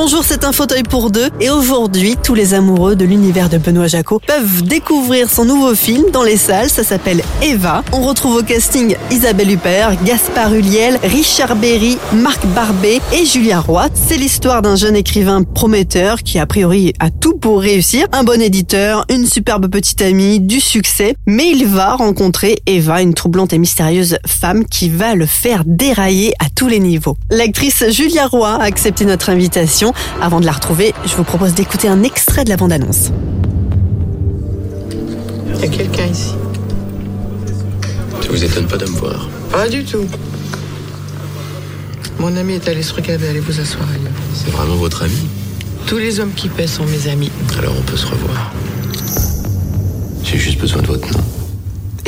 Bonjour, c'est un fauteuil pour deux et aujourd'hui, tous les amoureux de l'univers de Benoît Jacot peuvent découvrir son nouveau film dans les salles, ça s'appelle Eva. On retrouve au casting Isabelle Huppert, Gaspard Huliel, Richard Berry, Marc Barbet et Julia Roy. C'est l'histoire d'un jeune écrivain prometteur qui a priori a tout pour réussir, un bon éditeur, une superbe petite amie, du succès, mais il va rencontrer Eva, une troublante et mystérieuse femme qui va le faire dérailler à tous les niveaux. L'actrice Julia Roy a accepté notre invitation avant de la retrouver, je vous propose d'écouter un extrait de la bande-annonce. Il y a quelqu'un ici. Ça vous étonne pas de me voir Pas du tout. Mon ami est allé se recaber, allez vous asseoir ailleurs. C'est vraiment votre ami? Tous les hommes qui paient sont mes amis. Alors on peut se revoir. J'ai juste besoin de votre nom.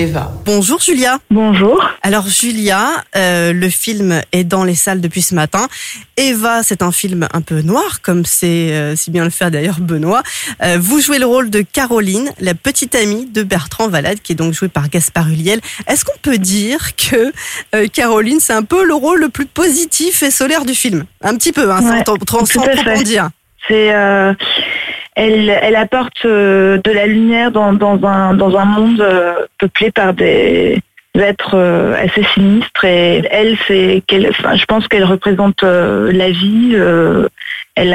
Eva. Bonjour Julia. Bonjour. Alors Julia, euh, le film est dans les salles depuis ce matin. Eva, c'est un film un peu noir, comme c'est euh, si bien le fait d'ailleurs Benoît. Euh, vous jouez le rôle de Caroline, la petite amie de Bertrand Valade, qui est donc jouée par Gaspard Huliel. Est-ce qu'on peut dire que Caroline, c'est un peu le rôle le plus positif et solaire du film? Un petit peu, hein, Ouais, sans, trop en dire. C'est elle, apporte euh, de la lumière dans, un monde euh, peuplé par des êtres euh, assez sinistres et elle je pense qu'elle représente la vie elle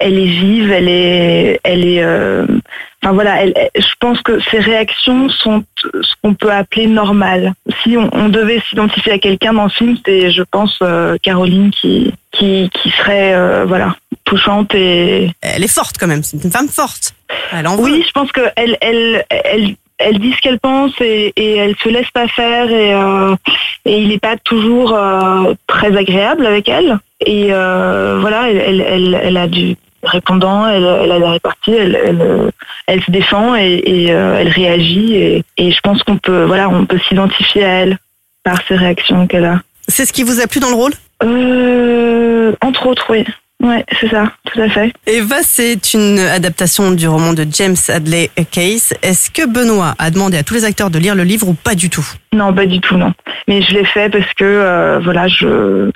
est vive elle est enfin voilà elle, elle- je pense que ses réactions sont ce qu'on peut appeler normales si on, on devait s'identifier à quelqu'un dans le film c'est je pense euh, Caroline qui qui qui serait euh, voilà touchante et Elle est forte quand même, c'est une femme forte. Elle en veut. oui je pense que elle elle elle elle dit ce qu'elle pense et, et elle se laisse pas faire et, euh, et il n'est pas toujours euh, très agréable avec elle et euh, voilà elle, elle, elle, elle a du répondant elle, elle a la répartie elle, elle, elle se défend et, et, euh, elle réagit et, et je pense qu'on peut voilà on peut s'identifier à elle par ces réactions qu'elle a. C'est ce qui vous a plu dans le rôle? Euh, entre autres oui ouais c'est ça tout à fait Eva, c'est une adaptation du roman de James Hadley Case. Est-ce que Benoît a demandé à tous les acteurs de lire le livre ou pas du tout? Non, pas du tout, non. Mais je l'ai fait parce que euh, voilà, je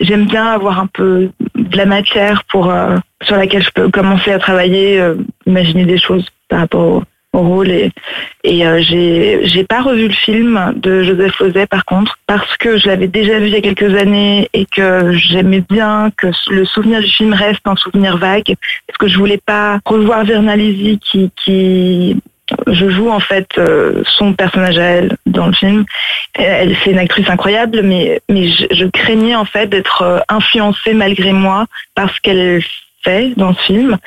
j'aime bien avoir un peu de la matière pour euh, sur laquelle je peux commencer à travailler, euh, imaginer des choses par rapport au, au rôle et euh, j'ai pas revu le film de Joseph Lozay par contre parce que je l'avais déjà vu il y a quelques années et que j'aimais bien que le souvenir du film reste un souvenir vague parce que je voulais pas revoir Vernalisi qui qui je joue en fait euh, son personnage à elle dans le film. Elle, c'est une actrice incroyable, mais mais je, craignais en fait d'être euh, influencée malgré moi par ce qu'elle fait dans ce film,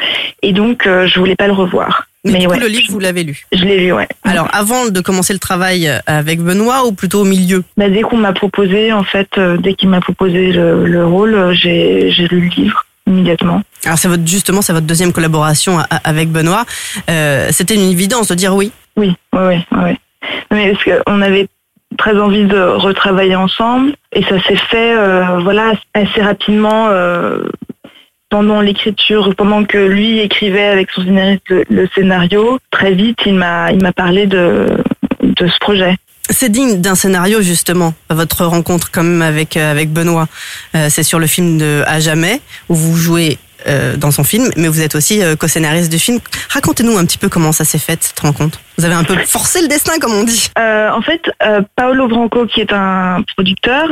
et donc je voulais pas le revoir. Mais, Mais du coup, ouais. le livre, vous l'avez lu. Je l'ai vu, ouais. Alors, avant de commencer le travail avec Benoît ou plutôt au milieu? Bah, dès qu'on m'a proposé, en fait, euh, dès qu'il m'a proposé le, le rôle, euh, j'ai lu le livre immédiatement. Alors, c'est votre, justement, c'est votre deuxième collaboration a- a- avec Benoît. Euh, C'était une évidence de dire oui? Oui, oui, oui. oui. Mais parce qu'on avait très envie de retravailler ensemble et ça s'est fait euh, voilà assez rapidement euh, pendant l'écriture, pendant que lui écrivait avec son scénariste le, scénario. Très vite, il m'a il m'a parlé de de ce projet. C'est digne d'un scénario, justement, votre rencontre quand même avec, euh, avec Benoît. Euh, c'est sur le film de À jamais, où vous jouez euh, dans son film, mais vous êtes aussi euh, co-scénariste du film. Racontez-nous un petit peu comment ça s'est fait, cette rencontre. Vous avez un peu forcé le destin, comme on dit. Euh, en fait, Paolo Branco, qui est un producteur,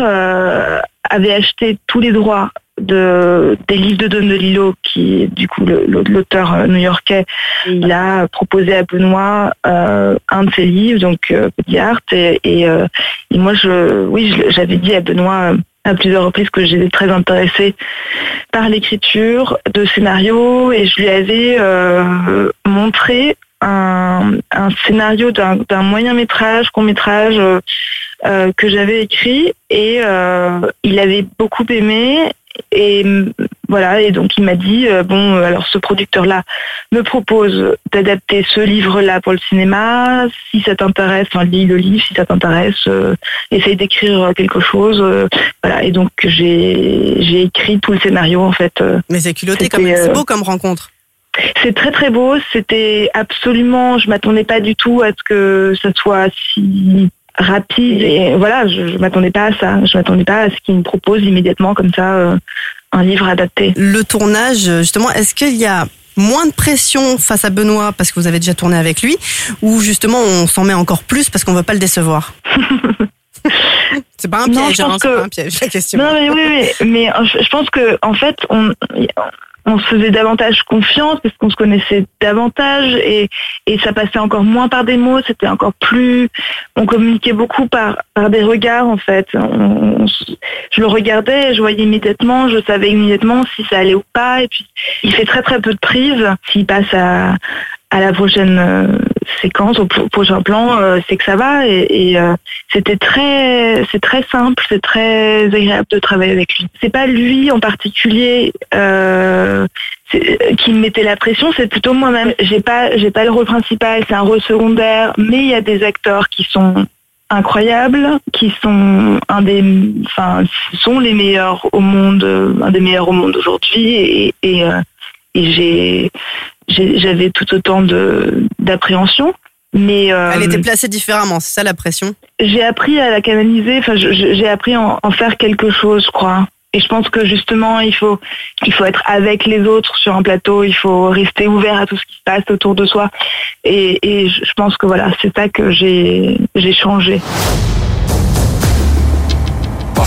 avait acheté tous les droits de, des livres de Don DeLillo, qui est du coup l'auteur euh, new-yorkais. Il a proposé à Benoît euh, un de ses livres, donc euh, Petit Art, et, et, euh, et moi, je, oui, j'avais dit à Benoît, à plusieurs reprises que j'étais très intéressée par l'écriture de scénarios et je lui avais montré un, un scénario d'un moyen métrage, court métrage euh, que j'avais écrit et euh, il avait beaucoup aimé et mm, voilà et donc il m'a dit euh, bon euh, alors ce producteur là me propose d'adapter ce livre là pour le cinéma si ça t'intéresse enfin lis le livre si ça t'intéresse euh, essaye d'écrire quelque chose euh, voilà et donc j'ai écrit tout le scénario en fait euh, Mais c'est culotté même. C'est euh, beau comme rencontre. c'est très très beau. C'était absolument, je m'attendais pas du tout à ce que ça soit si rapide. Et voilà, je, je m'attendais pas à ça. Je m'attendais pas à ce qu'il me propose immédiatement comme ça euh, un livre adapté. Le tournage, justement, est-ce qu'il y a moins de pression face à Benoît parce que vous avez déjà tourné avec lui ou justement on s'en met encore plus parce qu'on veut pas le décevoir? C'est pas un Non, piège, je pense hein, c'est que- pas un piège la question. Non mais oui, oui, mais je pense que en fait on on se faisait davantage confiance parce qu'on se connaissait davantage et, ça passait encore moins par des mots, c'était encore plus, on communiquait beaucoup par, des regards en fait. Je le regardais, je voyais immédiatement, je savais immédiatement si ça allait ou pas et puis il fait très très peu de prises. S'il passe à, à la prochaine euh, séquence, au pro- prochain plan, euh, c'est que ça va et, euh, c'était très, c'est très simple, c'est très agréable de travailler avec lui. C'est pas lui en particulier euh, qui me mettait la pression, c'est plutôt moi-même. J'ai pas, j'ai pas le rôle principal, c'est un rôle secondaire, mais il y a des acteurs qui sont incroyables, qui sont un des, enfin, sont les meilleurs au monde, un des meilleurs au monde aujourd'hui, et, et, et j'ai- j'avais tout autant de d'appréhension. Mais euh, Elle était placée différemment, c'est ça la pression? j'ai appris à la canaliser. Enfin, j'ai appris à en, en faire quelque chose, je crois. Et je pense que justement, il faut, il faut être avec les autres sur un plateau. Il faut rester ouvert à tout ce qui se passe autour de soi. Et, et je je pense que voilà, c'est ça que j'ai, j'ai changé.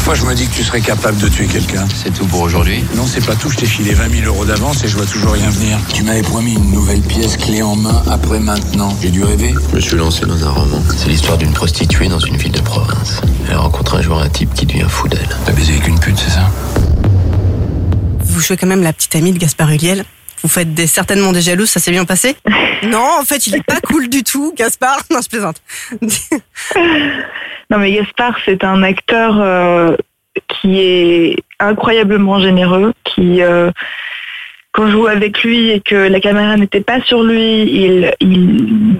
Parfois, je me dis que tu serais capable de tuer quelqu'un. C'est tout pour aujourd'hui. Non, c'est pas tout. Je t'ai filé 20 000 euros d'avance et je vois toujours rien venir. Tu m'avais promis une nouvelle pièce clé en main après maintenant. J'ai dû rêver. Je me suis lancé dans un roman. C'est l'histoire d'une prostituée dans une ville de province. Elle rencontre un jour un type qui devient fou d'elle. T'as baisé avec une pute, c'est ça? Vous jouez quand même la petite amie de Gaspard Huliel. Vous faites des, certainement des jalouses, ça s'est bien passé Non, en fait, il est pas cool du tout, Gaspard. Non, je plaisante. Non, mais Gaspard, c'est un acteur euh, qui est incroyablement généreux, qui, euh, quand je jouais avec lui et que la caméra n'était pas sur lui, il,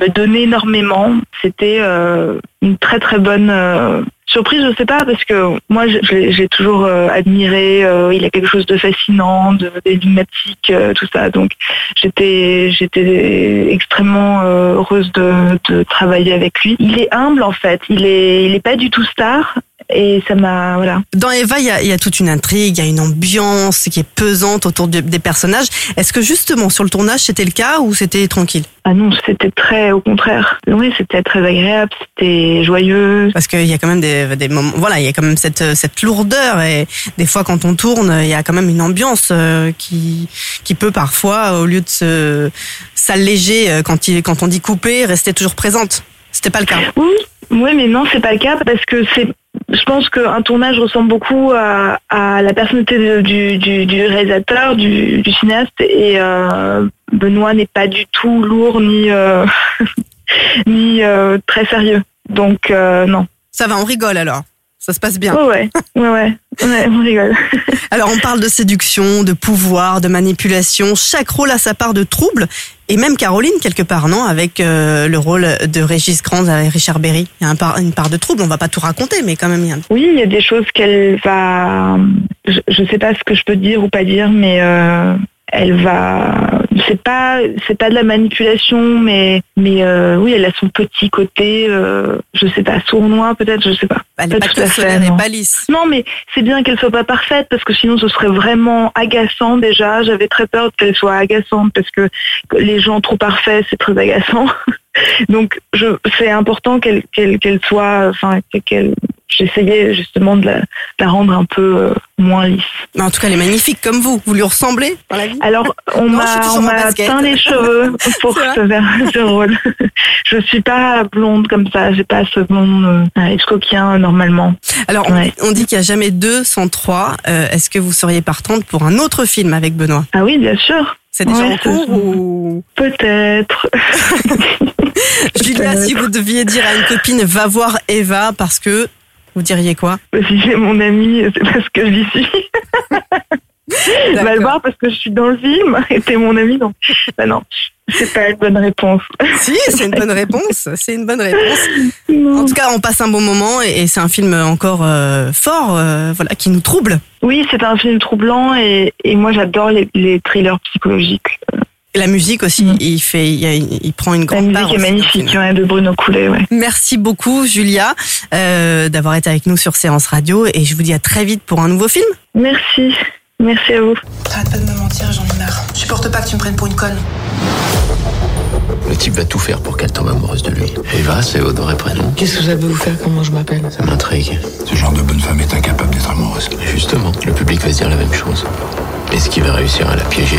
me donnait énormément. C'était euh, une très très bonne euh, surprise, je sais pas, parce que moi, j'ai toujours euh, admiré. euh, il a quelque chose de fascinant, de d'énigmatique, tout ça. Donc, j'étais j'étais extrêmement heureuse de, de travailler avec lui. Il est humble en fait. Il est il est pas du tout star. Et ça m'a voilà. Dans Eva, il y a, y a toute une intrigue, il y a une ambiance qui est pesante autour de- des personnages. Est-ce que justement sur le tournage c'était le cas ou c'était tranquille? Ah non, c'était très au contraire. Oui, c'était très agréable, c'était joyeux. Parce qu'il y a quand même des, des moments, voilà, il y a quand même cette, cette lourdeur et des fois quand on tourne, il y a quand même une ambiance euh, qui, qui peut parfois, au lieu de se s'alléger euh, quand, il, quand on dit couper, rester toujours présente. C'était pas le cas? Oui, oui, mais non, c'est pas le cas parce que c'est. Je pense qu'un tournage ressemble beaucoup à, la personnalité du, réalisateur, du, cinéaste, et euh, Benoît n'est pas du tout lourd ni euh, euh, très sérieux. Donc non. Ça va, on rigole alors. Ça se passe bien. Ouais, ouais, ouais, ouais, ouais, on rigole. Alors on parle de séduction, de pouvoir, de manipulation. Chaque rôle a sa part de trouble. Et même Caroline, quelque part, non Avec euh, le rôle de Régis Grand avec Richard Berry. Il y a un part- une part de trouble. On va pas tout raconter, mais quand même, il y a. Oui, il y a des choses qu'elle va. Je, je sais pas ce que je peux dire ou pas dire, mais euh, elle va. C'est pas, c'est pas de la manipulation, mais, mais euh, oui, elle a son petit côté. Euh, je sais pas, sournois peut-être, je sais pas. Elle est Pas tout à fait, pas lisse. Non, mais c'est bien qu'elle soit pas parfaite parce que sinon ce serait vraiment agaçant déjà. J'avais très peur qu'elle soit agaçante parce que les gens trop parfaits c'est très agaçant. Donc je, c'est important qu'elle qu'elle qu'elle soit, enfin qu'elle j'essayais justement de la, de la rendre un peu euh, moins lisse. Mais en tout cas, elle est magnifique comme vous. Vous lui ressemblez dans la vie Alors, on m'a teint les cheveux pour ce, ce rôle. Je suis pas blonde comme ça, j'ai pas ce blond euh, escoquien normalement. Alors, on, Ouais. on dit qu'il n'y a jamais deux sans trois. Euh, Est-ce que vous seriez partante pour un autre film avec Benoît? Ah oui, bien sûr. C'est déjà Ouais, en cours ou... Peut-être. Julia, si vous deviez dire à une copine, va voir Eva parce que... Vous diriez quoi si c'est mon ami, c'est parce que je l'y suis. Va le voir parce que je suis dans le film et t'es mon ami, donc bah non, c'est pas une bonne réponse. Si, c'est une bonne réponse. C'est une bonne réponse. En tout cas, on passe un bon moment et, et c'est un film encore euh, fort, euh, voilà, qui nous trouble. Oui, c'est un film troublant et, et moi j'adore les, les thrillers psychologiques. La musique aussi, Mm. il fait, il, prend une La grande part. musique est magnifique, ouais, de Bruno Coulet, ouais. Merci beaucoup, Julia, euh, d'avoir été avec nous sur Séance Radio et je vous dis à très vite pour un nouveau film. Merci, merci à vous. Arrête pas de me mentir, j'en ai marre. Je supporte pas que tu me prennes pour une conne. Le type va tout faire pour qu'elle tombe amoureuse de lui. Eva, c'est votre vrai prénom. Qu'est-ce que ça peut vous faire comment je m'appelle? Ça m'intrigue. Ce genre de bonne femme est incapable d'être amoureuse. Justement, le public va se dire la même chose. Est-ce qu'il va réussir à la piéger